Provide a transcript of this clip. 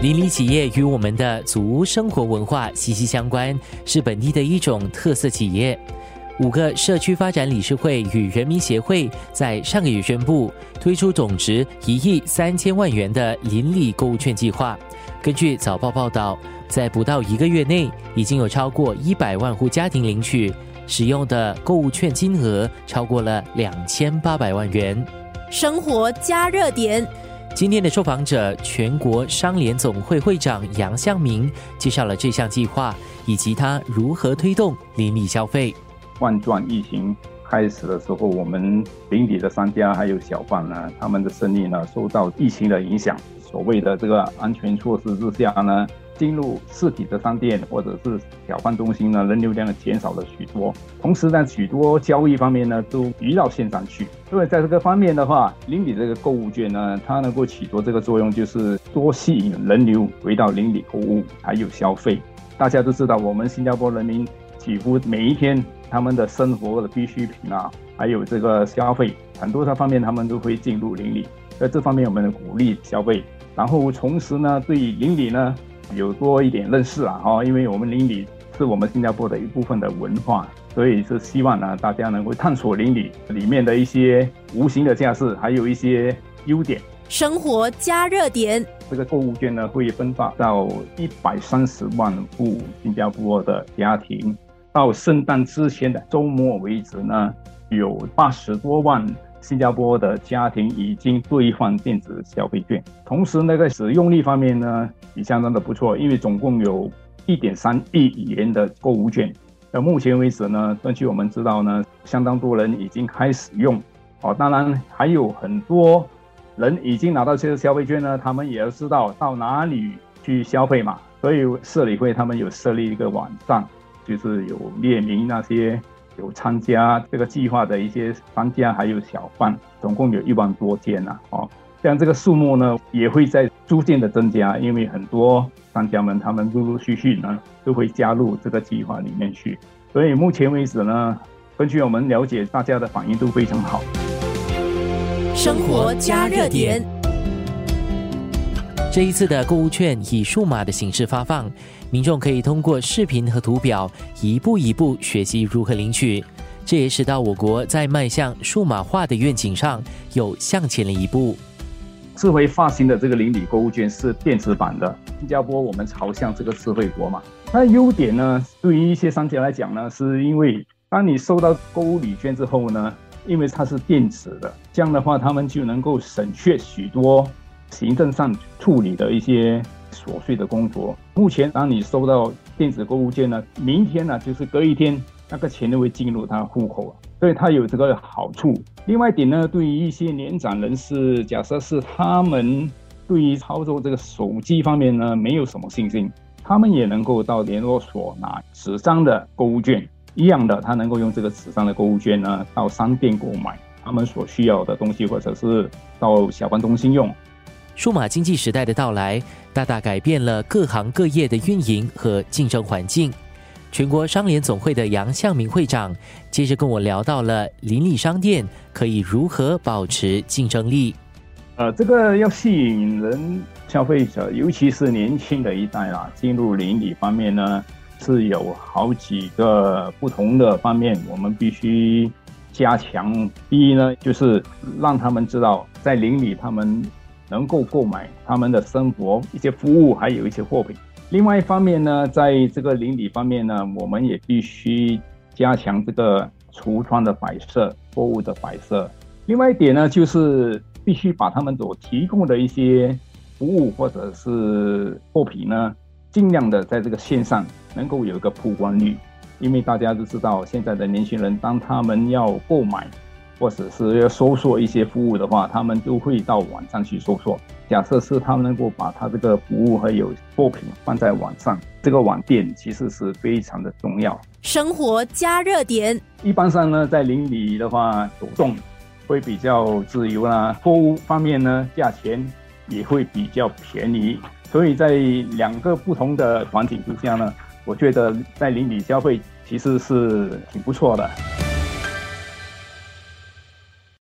邻里企业与我们的祖屋生活文化息息相关，是本地的一种特色企业。五个社区发展理事会与人民协会在上个月宣布推出总值一亿三千万元的邻里购物券计划。根据早报报道，在不到一个月内，已经有超过一百万户家庭领取，使用的购物券金额超过了两千八百万元。生活加热点。今天的受访者，全国商联总会会长杨向明介绍了这项计划以及他如何推动邻里消费。冠状疫情开始的时候，我们邻里的商家还有小贩呢，他们的生意呢受到疫情的影响。所谓的这个安全措施之下呢。进入实体的商店或者是小贩中心呢，人流量呢减少了许多。同时呢，许多交易方面呢都移到线上去。所以在这个方面的话，邻里这个购物券呢，它能够起到这个作用，就是多吸引人流回到邻里购物，还有消费。大家都知道，我们新加坡人民几乎每一天他们的生活的必需品啊，还有这个消费，很多这方面他们都会进入邻里。在这方面，我们鼓励消费，然后同时呢，对邻里呢。有多一点认识啊，哈，因为我们邻里是我们新加坡的一部分的文化，所以是希望呢，大家能够探索邻里里面的一些无形的价值，还有一些优点。生活加热点，这个购物券呢会分发到一百三十万户新加坡的家庭，到圣诞之前的周末为止呢，有八十多万。新加坡的家庭已经兑换电子消费券，同时那个使用率方面呢也相当的不错，因为总共有一点三亿元的购物券。到目前为止呢，根据我们知道呢，相当多人已经开始用。哦，当然还有很多人已经拿到这个消费券呢，他们也要知道到哪里去消费嘛。所以社理会他们有设立一个网站，就是有列明那些。有参加这个计划的一些商家还有小贩，总共有一万多间呐。哦，像这个数目呢，也会在逐渐的增加，因为很多商家们他们陆陆续续呢都会加入这个计划里面去。所以目前为止呢，根据我们了解，大家的反应都非常好。生活加热点。这一次的购物券以数码的形式发放。民众可以通过视频和图表一步一步学习如何领取，这也使到我国在迈向数码化的愿景上又向前了一步。智慧发行的这个邻里购物券是电子版的，新加坡我们朝向这个智慧国嘛。它的优点呢，对于一些商家来讲呢，是因为当你收到购物礼券之后呢，因为它是电子的，这样的话他们就能够省却许多行政上处理的一些。琐碎的工作。目前，当你收到电子购物券呢，明天呢，就是隔一天，那个钱就会进入他户口了。所以它有这个好处。另外一点呢，对于一些年长人士，假设是他们对于操作这个手机方面呢，没有什么信心，他们也能够到联络所拿纸张的购物券，一样的，他能够用这个纸张的购物券呢，到商店购买他们所需要的东西，或者是到小贩中心用。数码经济时代的到来，大大改变了各行各业的运营和竞争环境。全国商联总会的杨向明会长接着跟我聊到了邻里商店可以如何保持竞争力。呃，这个要吸引人消费者，尤其是年轻的一代啦，进入邻里方面呢，是有好几个不同的方面，我们必须加强。第一呢，就是让他们知道在邻里他们。能够购买他们的生活一些服务，还有一些货品。另外一方面呢，在这个邻里方面呢，我们也必须加强这个橱窗的摆设、货物的摆设。另外一点呢，就是必须把他们所提供的一些服务或者是货品呢，尽量的在这个线上能够有一个曝光率。因为大家都知道，现在的年轻人当他们要购买。或者是要搜索一些服务的话，他们都会到网上去搜索。假设是他们能够把他这个服务还有货品放在网上，这个网店其实是非常的重要。生活加热点，一般上呢，在邻里的话，走动会比较自由啦，货物方面呢，价钱也会比较便宜。所以在两个不同的环境之下呢，我觉得在邻里消费其实是挺不错的。